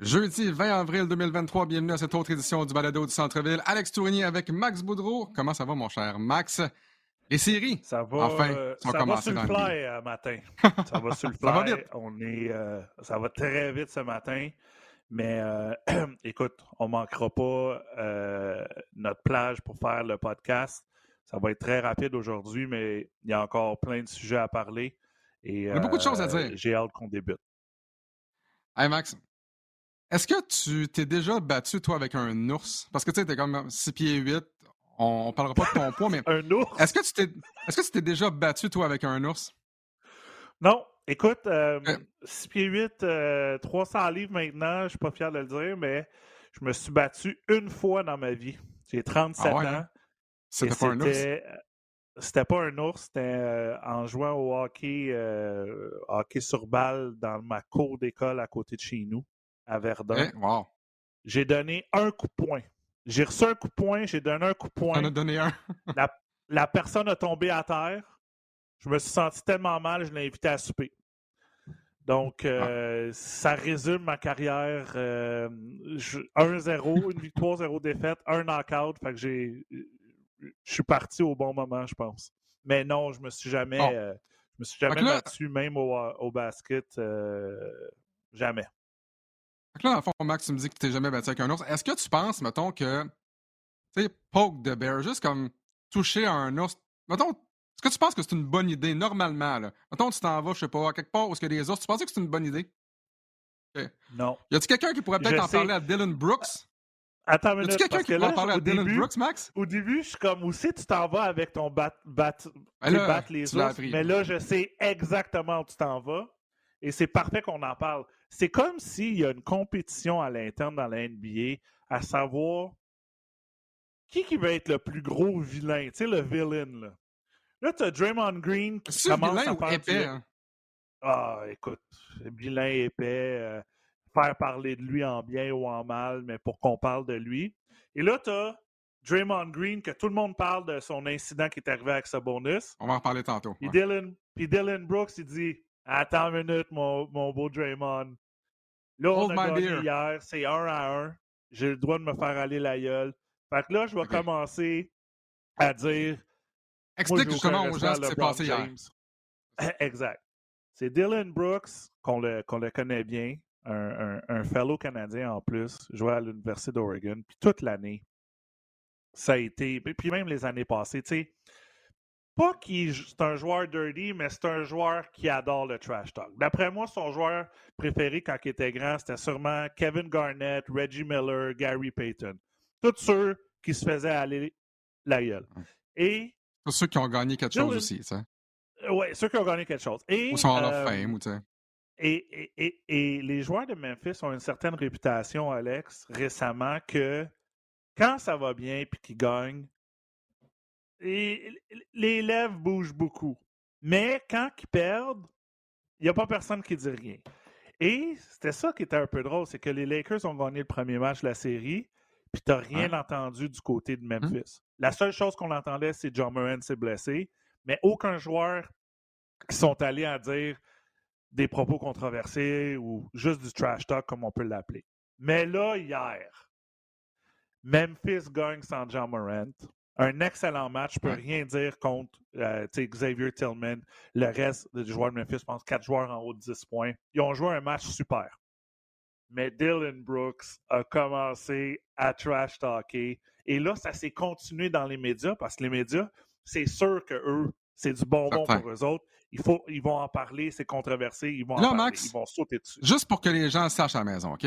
Jeudi 20 avril 2023, bienvenue à cette autre édition du Balado du Centre-Ville. Alex Tourigny avec Max Boudreau. Comment ça va, mon cher Max? Les séries, ça va, enfin, sont ça va sur le fly euh, matin. Ça va sur le fly. ça va vite. On est, euh, ça va très vite ce matin. Mais euh, écoute, on ne manquera pas euh, notre plage pour faire le podcast. Ça va être très rapide aujourd'hui, mais il y a encore plein de sujets à parler. Et, il y a beaucoup de choses à dire. J'ai hâte qu'on débute. Hey Max, est-ce que tu t'es déjà battu, toi, avec un ours? Parce que tu sais, t'es comme 6 pieds 8. On, ne parlera pas de ton poids, mais. un ours? Est-ce que tu t'es est-ce que tu t'es déjà battu, toi, avec un ours? Non. Écoute, euh, 6 pieds 8, 300 livres maintenant, je suis pas fier de le dire, mais je me suis battu une fois dans ma vie. J'ai 37 ah ouais, ans. Hein? C'était pas un ours? C'était pas un ours, c'était euh, en jouant au hockey, euh, hockey sur balle dans ma cour d'école à côté de chez nous à Verdun. Eh, wow. J'ai donné un coup de poing. J'ai reçu un coup de poing, j'ai donné un coup de poing. On a donné un. la, la, personne a tombé à terre. Je me suis senti tellement mal, je l'ai invité à souper. Donc, euh, ah. ça résume ma carrière. Euh, 1-0, une victoire, 0 défaite, un knockout. Fait que j'ai. Je suis parti au bon moment, je pense. Mais non, je me suis jamais. Oh. Euh, je me suis jamais là... battu, même au, au basket. Euh, jamais. Là, dans le fond, Max, tu me dis que tu t'es jamais battu avec un ours. Est-ce que tu penses, mettons, que, tu sais, poke the bear, juste comme toucher un ours, mettons, est-ce que tu penses que c'est une bonne idée, normalement, là? Mettons, tu t'en vas, je sais pas, à quelque part où il y a des ours, tu penses que c'est une bonne idée? Non. Y a-t-il quelqu'un qui pourrait peut-être en parler à Dylan Brooks? Attends une minute. Y a quelqu'un qui pourrait en parler à Dylan Brooks, Max? Au début, je suis comme, aussi tu t'en vas avec ton bat, bat, ben là, battre les ours? Mais là, je sais exactement où tu t'en vas. Et c'est parfait qu'on en parle. C'est comme s'il y a une compétition à l'interne dans la NBA à savoir qui qui va être le plus gros vilain, tu sais, le villain, là. Là, tu as Draymond Green qui commence à faire épais, hein? Ah, écoute, vilain épais, euh, faire parler de lui en bien ou en mal, mais pour qu'on parle de lui. Et là, tu as Draymond Green, que tout le monde parle de son incident qui est arrivé avec sa bonus. On va en parler tantôt. Puis, Dylan, puis Dylan Brooks, il dit Attends une minute, mon, mon beau Draymond. Là, on a gagné hier, c'est un à un. J'ai le droit de me faire aller la gueule. Fait que là, je vais okay. commencer à dire. Explique justement aux gens ce qui s'est passé hier. exact. C'est Dylan Brooks, qu'on le, le connaît bien, un, un, un, fellow Canadien en plus, jouait à l'Université d'Oregon. Puis toute l'année, ça a été. Puis même les années passées, tu sais pas qu'il c'est un joueur dirty, mais c'est un joueur qui adore le trash talk. D'après moi, son joueur préféré quand il était grand, c'était sûrement Kevin Garnett, Reggie Miller, Gary Payton. Tous ceux qui se faisaient aller la gueule. Et. Tous ceux qui ont gagné quelque chose aussi, ça. Oui, ceux qui ont gagné quelque chose. Et, ou sont en euh, fame, ou tu sais. Et, et, et, les joueurs de Memphis ont une certaine réputation, Alex, récemment, que quand ça va bien puis qu'ils gagnent, et les lèvres bougent beaucoup. Mais quand ils perdent, il n'y a pas personne qui dit rien. Et c'était ça qui était un peu drôle, c'est que les Lakers ont gagné le premier match de la série, puis tu n'as rien entendu du côté de Mmh. Memphis. La seule chose qu'on entendait, c'est John Moran s'est blessé, mais aucun joueur qui sont allés à dire des propos controversés ou juste du trash talk, comme on peut l'appeler. Mais là, hier, Memphis gagne sans John Morant un excellent match. Je peux rien dire contre euh, Xavier Tillman. Le reste des joueurs de Memphis, je pense, quatre joueurs en haut de 10 points. Ils ont joué un match super. Mais Dylan Brooks a commencé à trash talker. Et là, ça s'est continué dans les médias parce que les médias, c'est sûr que eux, c'est du bonbon pour eux autres. Il faut, ils vont en parler, c'est controversé, ils vont en Là, parler, Max, ils vont sauter dessus. Juste pour que les gens sachent à la maison, OK?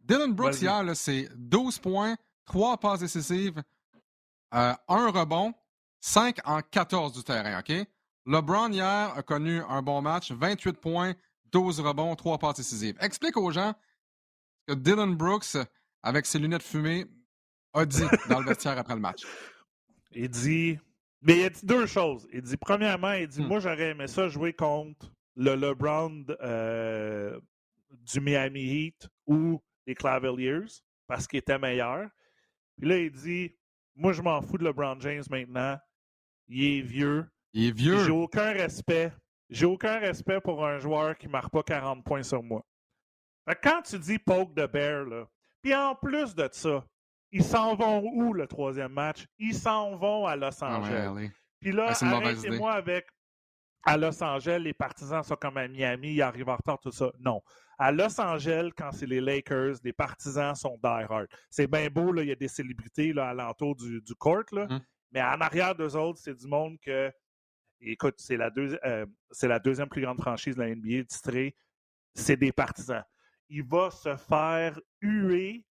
Dylan Brooks, hier, c'est 12 points, 3 passes décisives, euh, un rebond, 5 en 14 du terrain, OK? LeBron, hier, a connu un bon match, 28 points, 12 rebonds, 3 passes décisives. Explique aux gens ce que Dylan Brooks, avec ses lunettes fumées, a dit dans le vestiaire après le match. Il dit. Mais il a dit deux choses. Il dit, premièrement, il dit Hmm. Moi, j'aurais aimé ça jouer contre le LeBron euh, du Miami Heat ou les Cavaliers parce qu'il était meilleur. Puis là, il dit Moi, je m'en fous de LeBron James maintenant. Il est vieux. Il est vieux. J'ai aucun respect. J'ai aucun respect pour un joueur qui ne marque pas 40 points sur moi. quand tu dis poke the bear, là, puis en plus de ça, ils s'en vont où le troisième match? Ils s'en vont à Los Ah Angeles. Puis là, Ah, arrêtez-moi avec à Los Angeles, les partisans sont comme à Miami, ils arrivent en retard, tout ça. Non. À Los Angeles, quand c'est les Lakers, les partisans sont die-hard. C'est bien beau, là, il y a des célébrités là, alentour du, du court, là, Mhm. mais en arrière d'eux autres, c'est du monde que. Écoute, c'est la, deuxi- euh, la deuxième plus grande franchise de la NBA titrée. C'est des partisans. Il va se faire huer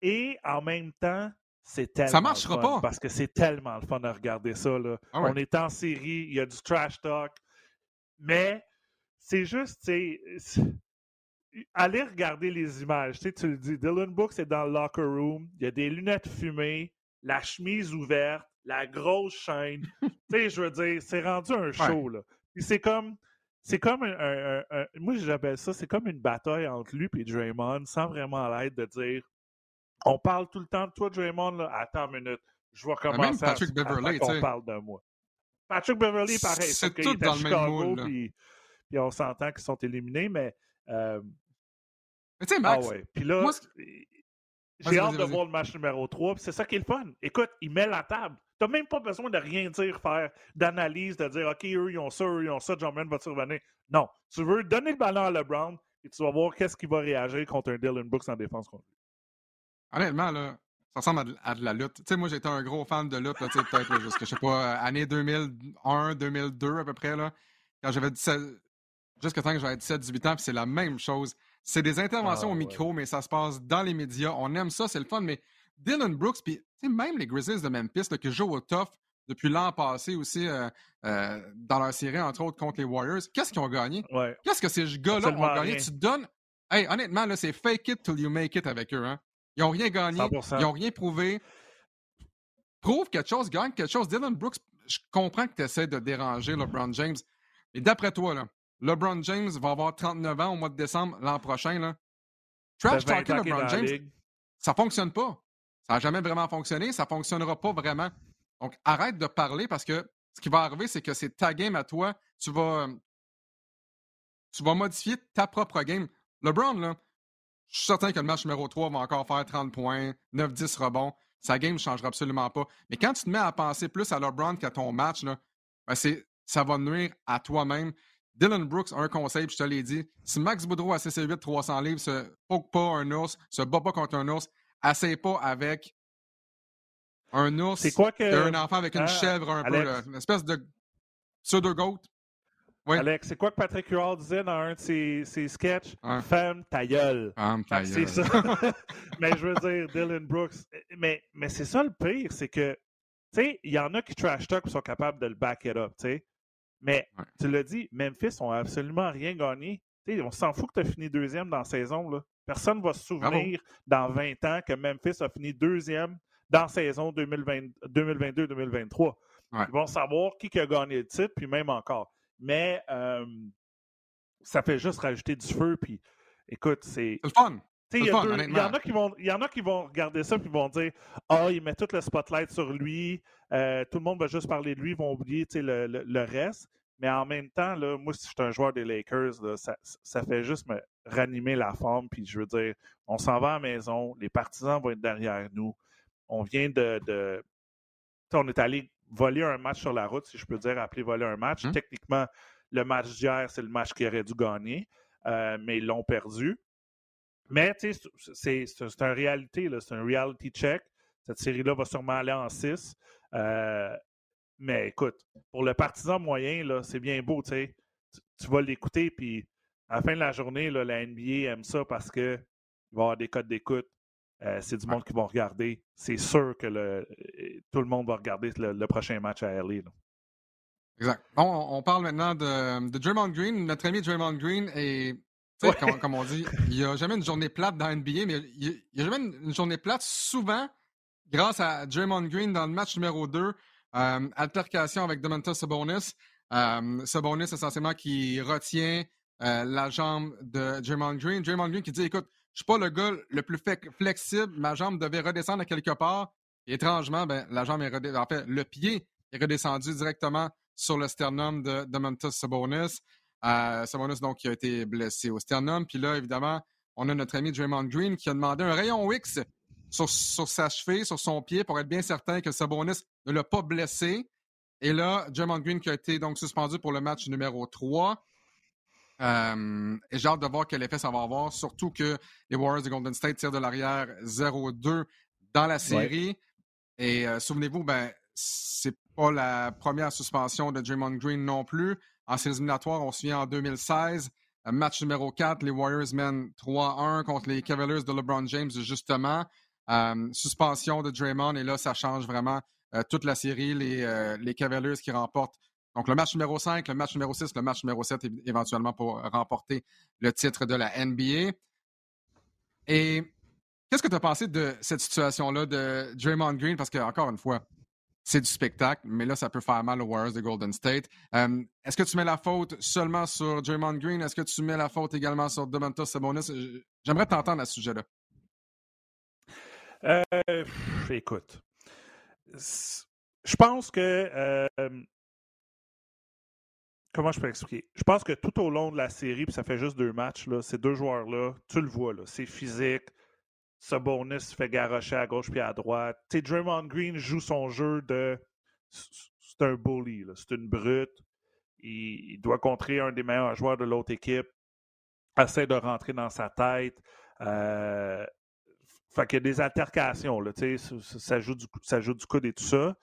et en même temps, c'est tellement. marchera le fun pas. Parce que c'est tellement le fun de regarder ça. Là. Ah ouais. On est en série, il y a du trash talk. Mais c'est juste, tu sais, allez regarder les images. Tu le dis, Dylan Brooks est dans le locker room, il y a des lunettes fumées, la chemise ouverte, la grosse chaîne. tu sais, je veux dire, c'est rendu un show, là. C'est comme. C'est comme un, un- un- un- Moi, j'appelle ça, c'est comme une bataille entre lui et Draymond, sans vraiment l'aide de dire on parle tout le temps de toi, Draymond, là. Attends une minute. Je vais commencer même Patrick à, tu sais. parle de moi. Patrick Beverley, pareil. C'est tout dans le même Chicago, moule, puis, puis on s'entend qu'ils sont éliminés, mais. euh, Mais tu sais, ah Max, ouais. Puis là, j'ai hâte de voir le match numéro 3, puis c'est ça qui est le fun. Écoute, il met la table. T'as même pas besoin de rien dire, faire d'analyse, de dire OK, eux, ils ont ça, eux, ils ont ça, John Moran va survenir. Non. Tu veux donner le ballon à LeBron, et tu vas voir qu'est-ce qu'il va réagir contre un Dylan Brooks en défense contre lui. Honnêtement, là, ça ressemble à de, à de la lutte. Tu sais, moi, j'étais un gros fan de lutte, là, tu sais, peut-être jusqu'à, je sais pas, euh, année 2001, 2002 à peu près, là, quand j'avais 17, jusqu'à temps que j'avais 17, 18 ans, puis c'est la même chose. C'est des interventions Ah, au ouais. micro, mais ça se passe dans les médias. On aime ça, c'est le fun, mais Dylan Brooks, puis tu sais, même les Grizzlies de Memphis, là, qui jouent au tough depuis l'an passé aussi, euh, euh, dans leur série, entre autres, contre les Warriors, qu'est-ce qu'ils ont gagné? Ouais. Qu'est-ce que ces gars-là ont gagné? rien. Tu donnes. Hey, honnêtement, là, c'est fake it till you make it avec eux. Hein? Ils n'ont rien gagné. 100%. Ils n'ont rien prouvé. Prouve quelque chose, gagne quelque chose. Dylan Brooks, je comprends que tu essaies de déranger LeBron James. Mais d'après toi, là, LeBron James va avoir 39 ans au mois de décembre l'an prochain. Là. Trash fait 20 talking LeBron James, ça fonctionne pas. Ça n'a jamais vraiment fonctionné. Ça fonctionnera pas vraiment. Donc, arrête de parler parce que ce qui va arriver, c'est que c'est ta game à toi. Tu vas, tu vas modifier ta propre game. LeBron, là, je suis certain que le match numéro 3 va encore faire 30 points, 9-10 rebonds. Sa game ne changera absolument pas. Mais quand tu te mets à penser plus à LeBron qu'à ton match, là, ben c'est, ça va nuire à toi-même. Dylan Brooks, un conseil, puis je te l'ai dit. Si Max Boudreau à CC8 300 livres se poke pas un ours, se bat pas contre un ours, essaye pas avec un ours C'est quoi que. et un enfant avec une hein, chèvre un peu, là, une espèce de pseudo-goat. Oui. Alex, c'est quoi que Patrick Huard disait dans un de ses, ses sketchs? Ferme ta gueule. Ah, Fait que c'est ça. mais je veux dire, Dylan Brooks. Mais, mais c'est ça le pire, c'est que, tu sais, il y en a qui trash talk et sont capables de le back it up, tu sais. Mais Ouais. tu l'as dit, Memphis ont absolument rien gagné. Tu sais, on s'en fout que tu as fini deuxième dans la saison. Là. Personne ne va se souvenir dans 20 ans que Memphis a fini deuxième dans la saison 2020 2022-2023. Ouais. Ils vont savoir qui a gagné le titre, puis même encore. Mais euh, ça fait juste rajouter du feu, puis écoute, c'est. C'est le fun. Il y, en a qui vont, y en a qui vont regarder ça puis vont dire Ah, il met tout le spotlight sur lui, euh, tout le monde va juste parler de lui, ils vont oublier le, le- le reste. Mais en même temps, là, moi, si je suis un joueur des Lakers, là, ça, ça fait juste me ranimer la forme. Puis je veux dire, on s'en va à la maison, les partisans vont être derrière nous. On vient de. de- on est allé voler un match sur la route, si je peux dire, appeler voler un match. Mhm. Techniquement, le match d'hier, c'est le match qu'ils auraient dû gagner, euh, mais ils l'ont perdu. Mais, tu sais, c'est- un réalité, là, c'est un reality check. Cette série-là va sûrement aller en 6. mais écoute, pour le partisan moyen, là, c'est bien beau, tu sais. Tu, tu vas l'écouter, puis à la fin de la journée, là, la NBA aime ça parce que il va y avoir des codes d'écoute. Euh, c'est du monde qui vont regarder. C'est sûr que le, tout le monde va regarder le, le prochain match à LA. là. Exact. Bon, on parle maintenant de, de Draymond Green. Notre ami Draymond Green est, Ouais. comme, comme on dit, il n'y a jamais une journée plate dans NBA, mais il n'y a jamais une, une journée plate souvent grâce à Draymond Green dans le match numéro 2. euh, altercation avec Domantas Sabonis. Euh, Sabonis, essentiellement, qui retient euh, la jambe de Draymond Green. Draymond Green qui dit, écoute, je suis pas le gars le plus flexible, ma jambe devait redescendre quelque part. Étrangement, ben, la jambe est redescendue. En fait, le pied est redescendu directement sur le sternum de Domantas Sabonis. Euh, Sabonis, donc, qui a été blessé au sternum. Puis là, évidemment, on a notre ami Draymond Green qui a demandé un rayon X sur, sa cheville, sur son pied, pour être bien certain que Sabonis ne l'a pas blessé. Et là, Draymond Green qui a été donc suspendu pour le match numéro 3. Euh, et j'ai hâte de voir quel effet ça va avoir, surtout que les Warriors de Golden State tirent de l'arrière 0-2 dans la série. Et euh, souvenez-vous, ben, c'est pas la première suspension de Draymond Green non plus. En séries éliminatoires, on se souvient en 2016, euh, match numéro 4, les Warriors mènent 3-1 contre les Cavaliers de LeBron James, justement. suspension de Draymond, et là, ça change vraiment toute la série. Les, les Cavaliers qui remportent donc, le match numéro 5, le match numéro 6, le match numéro 7, éventuellement pour remporter le titre de la NBA. Et qu'est-ce que tu as pensé de cette situation-là de Draymond Green? Parce que, encore une fois, c'est du spectacle, mais là, ça peut faire mal aux Warriors de Golden State. Euh, est-ce que tu mets la faute seulement sur Draymond Green? Est-ce que tu mets la faute également sur Domantas Sabonis? J'aimerais t'entendre à ce sujet-là. Euh, écoute, je pense que euh, comment je peux expliquer? Je pense que tout au long de la série, puis ça fait juste deux matchs, là, ces deux joueurs-là, tu le vois, c'est physique. Ce bonus fait garocher à gauche puis à droite. Tu Draymond Green joue son jeu de. C'est un bully, c'est une brute. Il, doit contrer un des meilleurs joueurs de l'autre équipe. Essaie de rentrer dans sa tête. Euh, fait qu'il y a des altercations, ça, joue du, ça joue du coude et tout ça.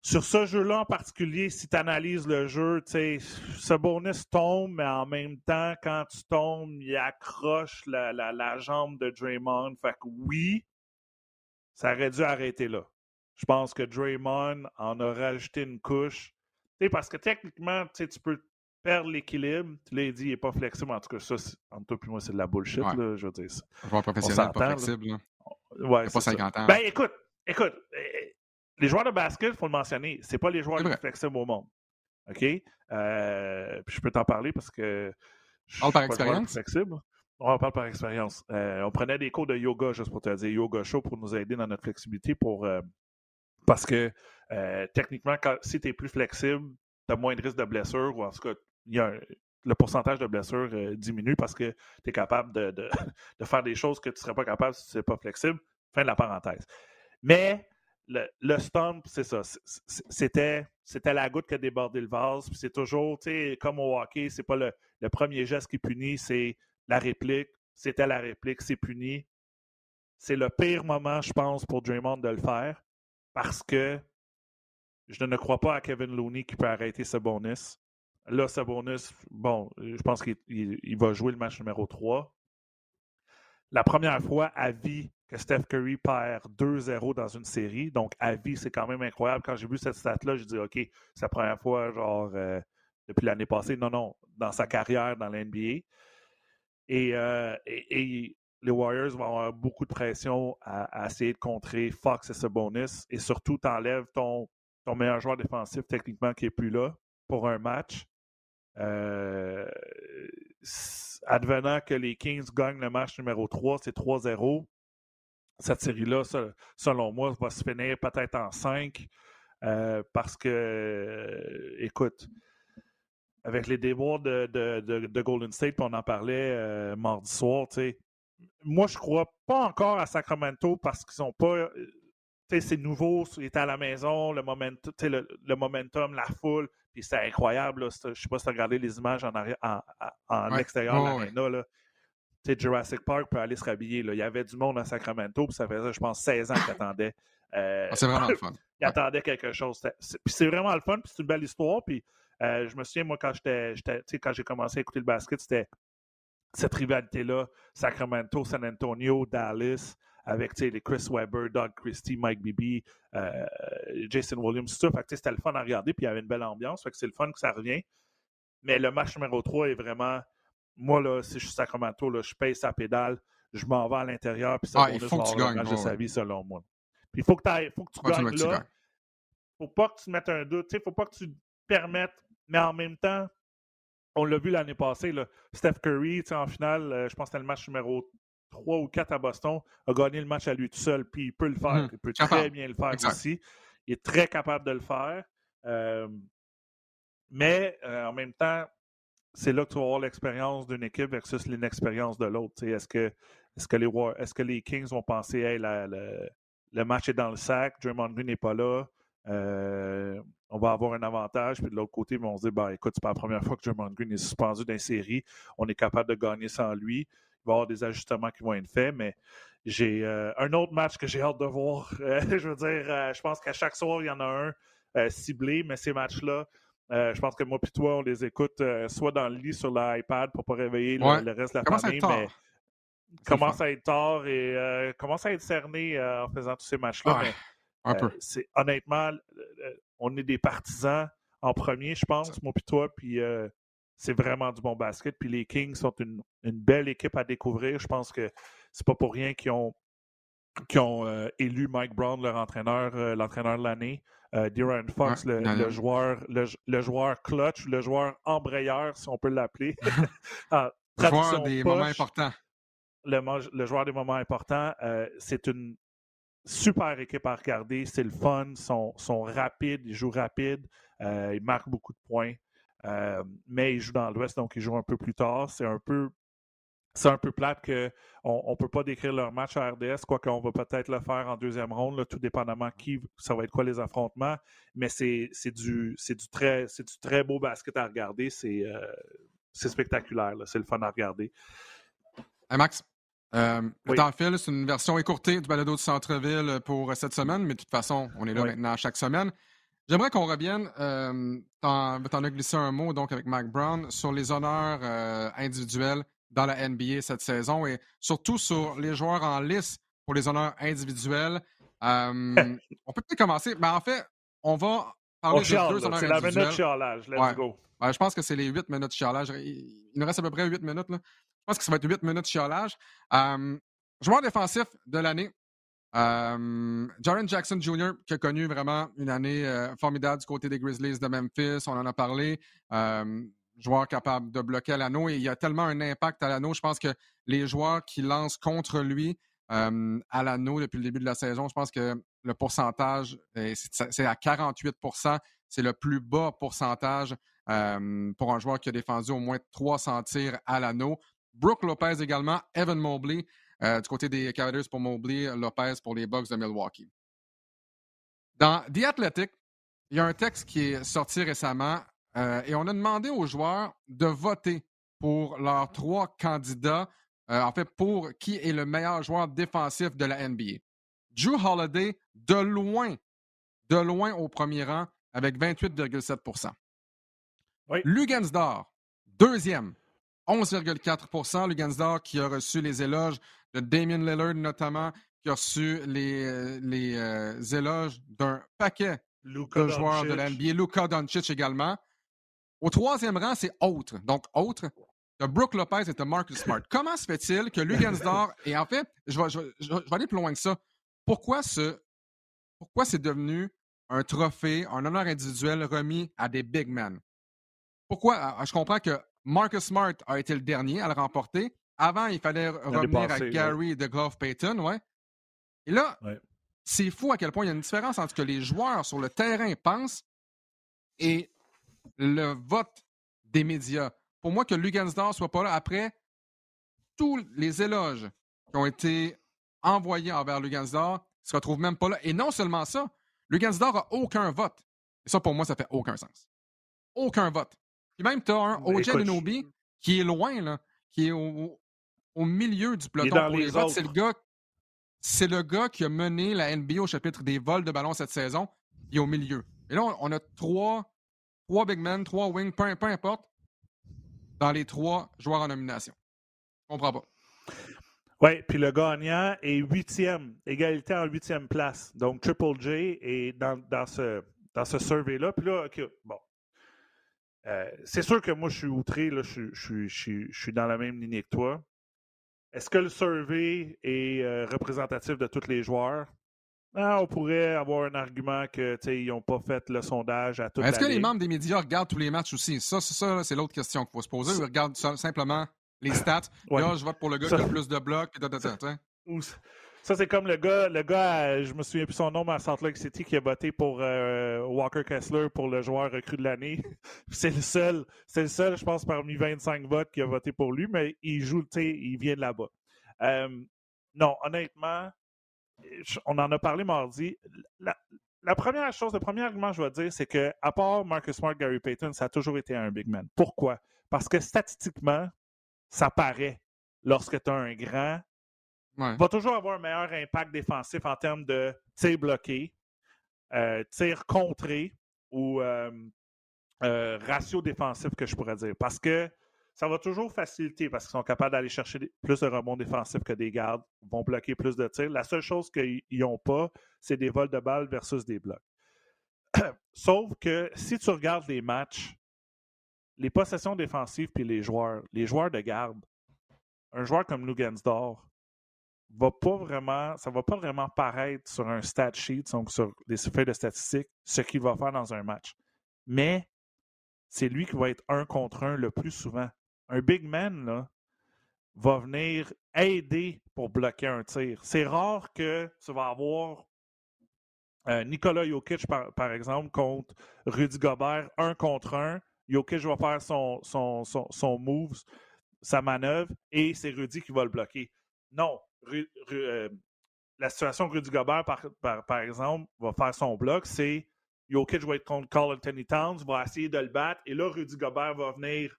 Sur ce jeu-là en particulier, si tu analyses le jeu, ce bonus tombe, mais en même temps, quand tu tombes, il accroche la, la, jambe de Draymond. Fait que oui, ça aurait dû arrêter là. Je pense que Draymond en a rajouté une couche. parce que techniquement, tu peux perdre l'équilibre. Tu l'as dit, il n'est pas flexible. En tout cas, ça, entre toi et moi, c'est de la bullshit. Là, je veux dire. Un professionnel, pas flexible. Ouais, pas 50 ans. Ben écoute, écoute, les joueurs de basket, il faut le mentionner, c'est pas les joueurs les plus flexibles au monde. OK? Euh, puis je peux t'en parler parce que je suis par expérience. flexible. On parle par expérience. Euh, on prenait des cours de yoga, juste pour te dire, yoga show pour nous aider dans notre flexibilité pour euh, parce que techniquement, si tu es plus flexible, tu as moins de risque de blessure, ou en tout cas, le pourcentage de blessures diminue parce que tu es capable de, de, faire des choses que tu ne serais pas capable si tu n'es pas flexible. Fin de la parenthèse. Mais le, stomp, c'est ça. C'était, c'était la goutte qui a débordé le vase. c'est toujours, tu sais, comme au hockey, c'est pas le, premier geste qui punit, c'est la réplique. C'était la réplique, c'est puni. C'est le pire moment, je pense, pour Draymond de le faire parce que je ne crois pas à Kevin Looney qui peut arrêter ce bonus. Là, ce bonus, bon, je pense qu'il va jouer le match numéro 3. La première fois à vie que Steph Curry perd 2-0 dans une série. Donc, à vie, c'est quand même incroyable. Quand j'ai vu cette stat-là, je dis OK, c'est la première fois, genre, euh, depuis l'année passée. Non, non, dans sa carrière dans l'NBA. Euh, et, les Warriors vont avoir beaucoup de pression à, essayer de contrer Fox et ce bonus. Et surtout, tu enlèves ton, ton meilleur joueur défensif techniquement qui n'est plus là pour un match. Euh, advenant que les Kings gagnent le match numéro 3, c'est 3-0 cette série-là, selon moi, va se finir peut-être en 5 euh, parce que, euh, écoute, avec les déboires de, Golden State, on en parlait euh, mardi soir, moi, je crois pas encore à Sacramento parce qu'ils sont pas. c'est nouveau, ils étaient à la maison, le, momentum, le, momentum, la foule, puis c'est incroyable. je sais pas si tu as regardé les images en, en, extérieur de l'aréna sais, Jurassic Park peut aller se rhabiller. Là. Il y avait du monde à Sacramento, puis ça faisait, je pense, 16 ans qu'il attendait. Euh, ah, c'est vraiment le fun. il attendait quelque chose. Puis c'est vraiment le fun, puis c'est une belle histoire. Puis euh, je me souviens, moi, quand j'étais, quand j'ai commencé à écouter le basket, c'était cette rivalité-là, Sacramento, San Antonio, Dallas, avec les Chris Webber, Doug Christie, Mike Bibby, euh, Jason Williams, tout ça. Fait que c'était le fun à regarder, puis il y avait une belle ambiance. Fait que c'est le fun que ça revient. Mais le match numéro 3 est vraiment moi, là, si je suis Sacramento, là, je paye sa pédale, je m'en vais à l'intérieur, puis ça ah, il faut que tu gagnes. de sa vie, selon moi. Puis il faut que, faut que tu gagnes là. Il ne faut pas que tu te mettes un doute. Il ne faut pas que tu te permettes, mais en même temps, on l'a vu l'année passée, là, Steph Curry, en finale, euh, je pense que c'était le match numéro 3 ou 4 à Boston, a gagné le match à lui tout seul, puis il peut le faire. Hum, il peut très bien le faire aussi. Il est très capable de le faire. Euh, mais euh, en même temps, c'est là que tu vas avoir l'expérience d'une équipe versus l'inexpérience de l'autre. Est-ce que, est que, les, est que les Kings vont penser hey, le match est dans le sac, Draymond Green n'est pas là, euh, on va avoir un avantage. Puis de l'autre côté, on se dit ben, écoute, c'est pas la première fois que Draymond Green est suspendu dans série. On est capable de gagner sans lui. Il va y avoir des ajustements qui vont être faits, mais j'ai euh, un autre match que j'ai hâte de voir. je veux dire, je pense qu'à chaque soir, il y en a un ciblé, mais ces matchs-là, euh, je pense que moi et toi, on les écoute euh, soit dans le lit sur l'iPad pour ne pas réveiller le, reste de la famille, mais commence à être tard et euh, commence à être cerné en faisant tous ces matchs-là. un peu. honnêtement, on est des partisans en premier, je pense, moi et toi, puis c'est vraiment du bon basket. Puis les Kings sont une, une, belle équipe à découvrir. Je pense que c'est pas pour rien qu'ils ont euh, élu Mike Brown leur entraîneur, euh, l'entraîneur de l'année. Euh, Fox, le, joueur, le, joueur clutch, le joueur embrayeur, si on peut l'appeler. le joueur des moments importants. Le, joueur des moments importants. c'est une super équipe à regarder. C'est le fun. Ils sont, sont, rapides. Ils jouent rapide. ils marquent beaucoup de points. Mais ils jouent dans l'Ouest, donc ils jouent un peu plus tard. C'est un peu c'est un peu plate qu'on ne peut pas décrire leur match à RDS, quoi qu'on va peut-être le faire en deuxième ronde, tout dépendamment qui, ça va être quoi les affrontements. Mais c'est du, du, très, du très beau basket à regarder. C'est euh, spectaculaire. C'est le fun à regarder. Max, euh, le temps file, c'est une version écourtée du balado de centre-ville pour cette semaine, mais de toute façon, on est là maintenant chaque semaine. J'aimerais qu'on revienne, euh, t'en as glissé un mot donc avec Mac Brown, sur les honneurs euh, individuels dans la NBA cette saison et surtout sur les joueurs en lice pour les honneurs individuels. on peut peut-être commencer. Mais en fait, on va parler de deux honneurs. C'est la minute chialage. Let's go. je pense que c'est les huit minutes de chialage. Il nous reste à peu près huit minutes. Là. Je pense que ça va être huit minutes de chialage. joueur défensif de l'année. Jaren Jackson Jr., qui a connu vraiment une année euh, formidable du côté des Grizzlies de Memphis, on en a parlé joueur capable de bloquer à l'anneau et il y a tellement un impact à l'anneau. Je pense que les joueurs qui lancent contre lui à l'anneau depuis le début de la saison, je pense que le pourcentage, c'est à 48% C'est le plus bas pourcentage pour un joueur qui a défendu au moins 300 tirs à l'anneau. Brooke Lopez également, Evan Mobley euh, du côté des Cavaliers pour Mobley, Lopez pour les Bucks de Milwaukee. Dans The Athletic, il y a un texte qui est sorti récemment euh, et on a demandé aux joueurs de voter pour leurs trois candidats, euh, en fait, pour qui est le meilleur joueur défensif de la NBA. Drew Holiday, de loin, de loin au premier rang, avec 28,7% oui. Lugansdor, deuxième, 11,4% Lugansdor qui a reçu les éloges de Damien Lillard notamment, qui a reçu les, euh, éloges d'un paquet de joueurs de la NBA. Luka Doncic également. Au troisième rang, c'est autre. Donc, autre. De Brooke Lopez et de Marcus Smart. Comment se fait-il que Lugansdor, et en fait, je vais, je, vais, aller plus loin que ça. Pourquoi ce, pourquoi c'est devenu un trophée, un honneur individuel remis à des big men? Pourquoi? Ah, ah, je comprends que Marcus Smart a été le dernier à le remporter. Avant, il fallait revenir à Gary de Glove Payton, ouais. Et là, c'est fou à quel point il y a une différence entre ce que les joueurs sur le terrain pensent et le vote des médias. Pour moi, que Lugansdor soit pas là après tous les éloges qui ont été envoyés envers Lugansdor, ne se retrouvent même pas là. Et non seulement ça, Lugansdor a aucun vote. Et ça, pour moi, ça fait aucun sens. Aucun vote. Puis même, tu as un OJ Lenobi qui est loin, là, qui est au, milieu du peloton pour les, votes. C'est le gars c'est le gars qui a mené la NBA au chapitre des vols de ballon cette saison. Il est au milieu. Et là, on a trois trois big men, trois wings, peu, importe, dans les trois joueurs en nomination. Je comprends pas. Oui, puis le gagnant est huitième, égalité en huitième place. Donc, Triple J est dans, dans ce, dans ce survey-là. Puis là, bon. Euh, c'est sûr que moi, je suis outré, là, je, je, je, je, suis dans la même lignée que toi. Est-ce que le survey est euh, représentatif de tous les joueurs? Ah, on pourrait avoir un argument qu'ils n'ont pas fait le sondage à tout Est-ce que les membres des médias regardent tous les matchs aussi? Ça, c'est ça, c'est l'autre question qu'il faut se poser. Ils regardent simplement les stats. Là, je vote pour le gars qui a le plus de blocs. Ça, c'est comme le gars, le gars, je me souviens plus son nom, à Salt Lake City, qui a voté pour euh, Walker Kessler pour le joueur recru de l'année. c'est le seul, c'est le seul, je pense, parmi 25 votes qui a voté pour lui, mais il joue, tu sais, il vient de là-bas. Euh, non, honnêtement, on en a parlé mardi. La, première chose, le premier argument je vais dire, c'est que, à part Marcus Smart, Gary Payton, ça a toujours été un big man. Pourquoi? Parce que statistiquement, ça paraît lorsque tu as un grand va toujours avoir un meilleur impact défensif en termes de tir bloqué, euh, tir contré ou euh, euh, ratio défensif que je pourrais dire. Parce que ça va toujours faciliter parce qu'ils sont capables d'aller chercher plus de rebonds défensifs que des gardes, vont bloquer plus de tirs. La seule chose qu'ils n'ont pas, c'est des vols de balles versus des blocs. Sauf que si tu regardes les matchs, les possessions défensives puis les joueurs, les joueurs de garde, un joueur comme Lugansdor, va pas vraiment, ça va pas vraiment paraître sur un stat sheet, donc sur des feuilles de statistiques, ce qu'il va faire dans un match. Mais c'est lui qui va être un contre un le plus souvent. Un big man, là, va venir aider pour bloquer un tir. C'est rare que tu vas avoir euh, Nicolas Jokic, par, exemple, contre Rudy Gobert, un contre un. Jokic va faire son, son, son, son moves, sa manœuvre, et c'est Rudy qui va le bloquer. Non, euh, la situation que Rudy Gobert, par, exemple, va faire son bloc, c'est Jokic va être contre Carl Anthony Towns, va essayer de le battre, et là, Rudy Gobert va venir.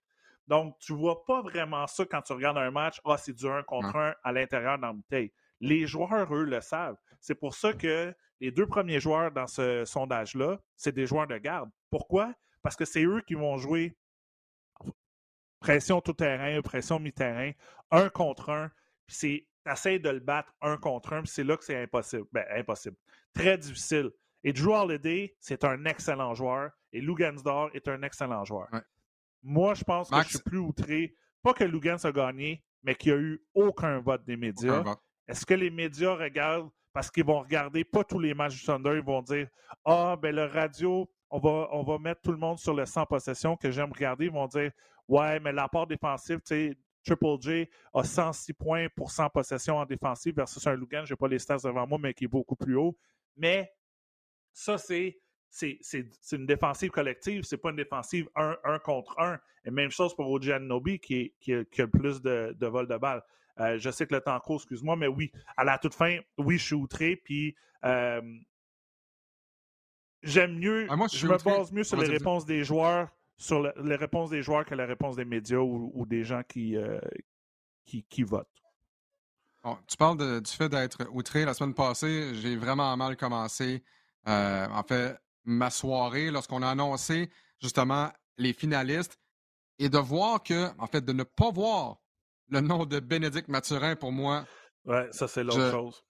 Donc, tu vois pas vraiment ça quand tu regardes un match. Ah, c'est du 1 contre 1 à l'intérieur dans bouteille. Les joueurs, eux, le savent. C'est pour ça que les deux premiers joueurs dans ce sondage-là, c'est des joueurs de garde. Pourquoi? Parce que c'est eux qui vont jouer pression tout terrain, pression mi-terrain, un contre un. C'est tu de le battre un contre un, puis c'est là que c'est impossible. Ben, impossible. Très difficile. Et Drew Holiday, c'est un excellent joueur. Et Lugansdor est un excellent joueur. Moi, je pense que je suis plus outré. Pas que Lugans a gagné, mais qu'il n'y a eu aucun vote des médias. Est-ce que les médias regardent parce qu'ils vont regarder pas tous les matchs du Thunder, ils vont dire Ah, ben le radio, on va, on va mettre tout le monde sur le 100 possession que j'aime regarder. Ils vont dire Ouais, mais l'apport défensif, tu sais, Triple J a 106 points pour 100 possessions en défensive versus un Lugan, je n'ai pas les stats devant moi, mais qui est beaucoup plus haut. Mais ça, c'est une défensive collective, c'est pas une défensive 1 un, contre 1. Et même chose pour OG Nobi qui, qui, a le plus de, de vol de balles. Euh, je sais que le temps court, excuse-moi, mais oui, à la toute fin, oui, je suis outré, puis euh, j'aime mieux, ah, je, me base mieux sur les réponses des joueurs sur les réponses des joueurs que la réponse des médias ou, des gens qui, euh, qui, votent. tu parles du fait d'être outré. La semaine passée, j'ai vraiment mal commencé. Euh, en fait, ma soirée, lorsqu'on a annoncé justement les finalistes, et de voir que, en fait, de ne pas voir le nom de Bénédicte Mathurin pour moi. Ouais, ça, c'est l'autre chose.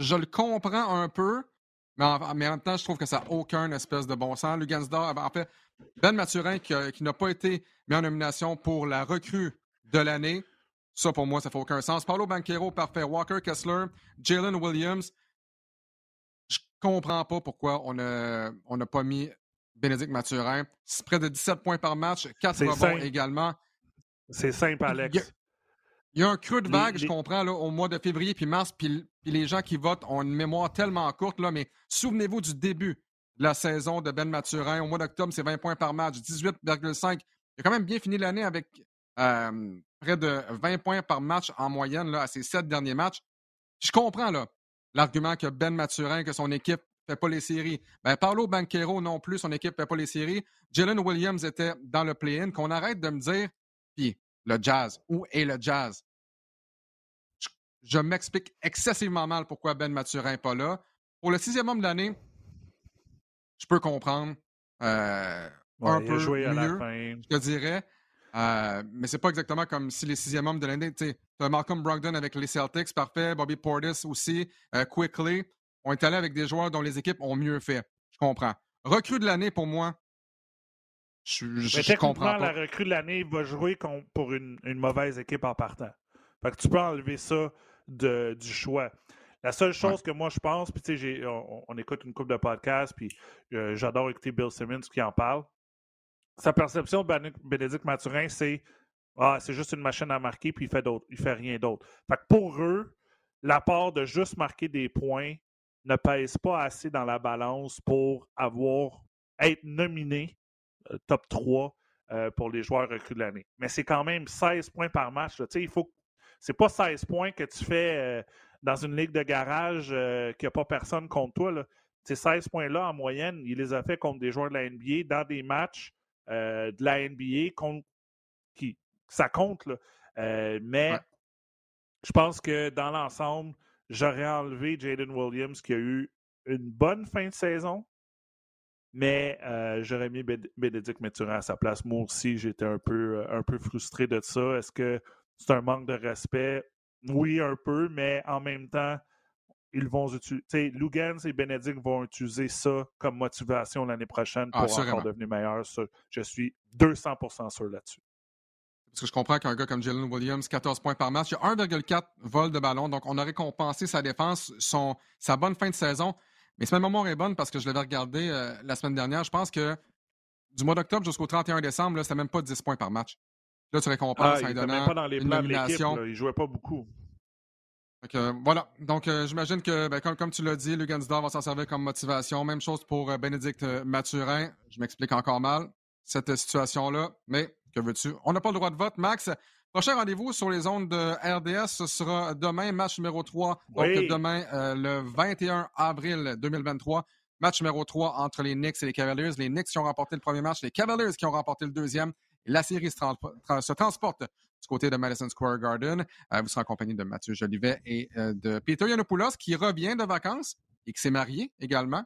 Je le comprends un peu, mais en, même temps, je trouve que ça n'a aucun espèce de bon sens. Lugansdor, en fait, Ben Mathurin, qui, n'a pas été mis en nomination pour la recrue de l'année, ça, pour moi, ça fait aucun sens. Paulo Banquero, parfait. Walker Kessler, Jalen Williams. Je comprends pas pourquoi on n'a on pas mis Bénédicte Mathurin. C'est près de 17 points par match, 4 rebonds également. C'est simple, Alex. Il y a un creux de vague, je comprends, là, au mois de février puis mars, puis, les gens qui votent ont une mémoire tellement courte, là, mais souvenez-vous du début de la saison de Ben Maturin. Au mois d'octobre, c'est 20 points par match, 18,5. Il a quand même bien fini l'année avec euh, près de 20 points par match en moyenne là, à ses sept derniers matchs. Je comprends là l'argument que Ben Maturin, que son équipe ne fait pas les séries. Ben, Paolo Banquero non plus, son équipe ne fait pas les séries. Jalen Williams était dans le play-in. Qu'on arrête de me dire, puis le jazz, où est le jazz? je m'explique excessivement mal pourquoi Ben Mathurin n'est pas là. Pour le sixième homme de l'année, je peux comprendre. Euh, un peu mieux, je te dirais. Euh, mais c'est pas exactement comme si les sixième hommes de l'année, tu as Malcolm Brogdon avec les Celtics, parfait, Bobby Portis aussi, euh, Quickly, on est allé avec des joueurs dont les équipes ont mieux fait. Je comprends. Recrue de l'année pour moi, je, je, comprends pas. la recrue de l'année va jouer pour une, une, mauvaise équipe en partant. Fait que tu peux enlever ça du choix. La seule chose que moi je pense, puis tu sais, on, écoute une couple de podcasts, puis euh, j'adore écouter Bill Simmons qui en parle. Sa perception de Bénédicte Mathurin, c'est ah, c'est juste une machine à marquer, puis il fait d'autres, il fait rien d'autre. Fait que pour eux, l'apport de juste marquer des points ne pèse pas assez dans la balance pour avoir être nominé top 3 euh, pour les joueurs recrues de l'année. Mais c'est quand même 16 points par match. Là. Il faut c'est pas 16 points que tu fais euh, dans une ligue de garage qu'il n'y a pas personne contre toi. Là. Ces 16 points-là, en moyenne, il les a fait contre des joueurs de la NBA dans des matchs de la NBA contre qui ça compte. mais je pense que dans l'ensemble, j'aurais enlevé Jaden Williams qui a eu une bonne fin de saison, mais euh, j'aurais mis Bénédicte Méturin à sa place. Moi aussi, j'étais un peu, euh, un peu frustré de ça. Est-ce que c'est un manque de respect? Oui, un peu, mais en même temps, ils vont utiliser. Lugans et Bénédicte vont utiliser ça comme motivation l'année prochaine ah, pour encore devenir meilleur. je suis 200% sûr là-dessus. Parce que je comprends qu'un gars comme Jalen Williams, 14 points par match, il y a 1,4 vol de ballon. Donc, on aurait compensé sa défense, son, sa bonne fin de saison. Mais cette mémoire est bonne parce que je l'avais regardé euh, la semaine dernière. Je pense que du mois d'octobre jusqu'au 31 décembre, c'était même pas 10 points par match. Là, tu récompenses ah, en donnant pas dans les une nomination. Il jouait pas beaucoup. voilà. Donc, euh, j'imagine que, ben, comme, tu l'as dit, Lugansdor va s'en servir comme motivation. Même chose pour euh, Bénédicte Mathurin. Je m'explique encore mal cette situation-là. Mais que veux-tu? On n'a pas le droit de vote, Max. Prochain rendez-vous sur les ondes de RDS, ce sera demain, match numéro 3. Donc, demain, euh, le 21 avril 2023. Match numéro 3 entre les Knicks et les Cavaliers. Les Knicks qui ont remporté le premier match, les Cavaliers qui ont remporté le deuxième. la série se, transporte du côté de Madison Square Garden. Euh, vous serez en compagnie de Mathieu Jolivet et euh, de Peter Yanopoulos qui revient de vacances et qui s'est marié également.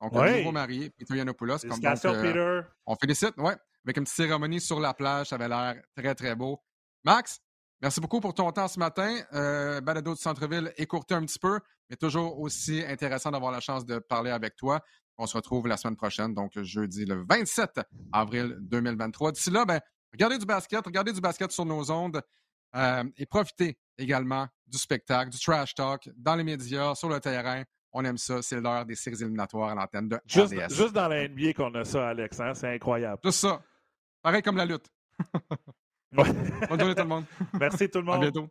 Donc, un nouveau marié, Peter Yanopoulos. Comme donc, Peter. On félicite, ouais avec une petite cérémonie sur la plage. Ça avait l'air très, très beau. Max, merci beaucoup pour ton temps ce matin. Euh, balado du centre-ville écourté un petit peu, mais toujours aussi intéressant d'avoir la chance de parler avec toi. On se retrouve la semaine prochaine, donc jeudi le 27 avril 2023. D'ici là, ben, regardez du basket, regardez du basket sur nos ondes euh, et profitez également du spectacle, du trash talk dans les médias, sur le terrain. On aime ça. C'est l'heure des séries éliminatoires à l'antenne de juste, Juste dans la NBA qu'on a ça, Alex. Hein? C'est incroyable. Juste ça. Pareil comme la lutte. Bonne journée tout le monde. Merci tout le monde. À bientôt.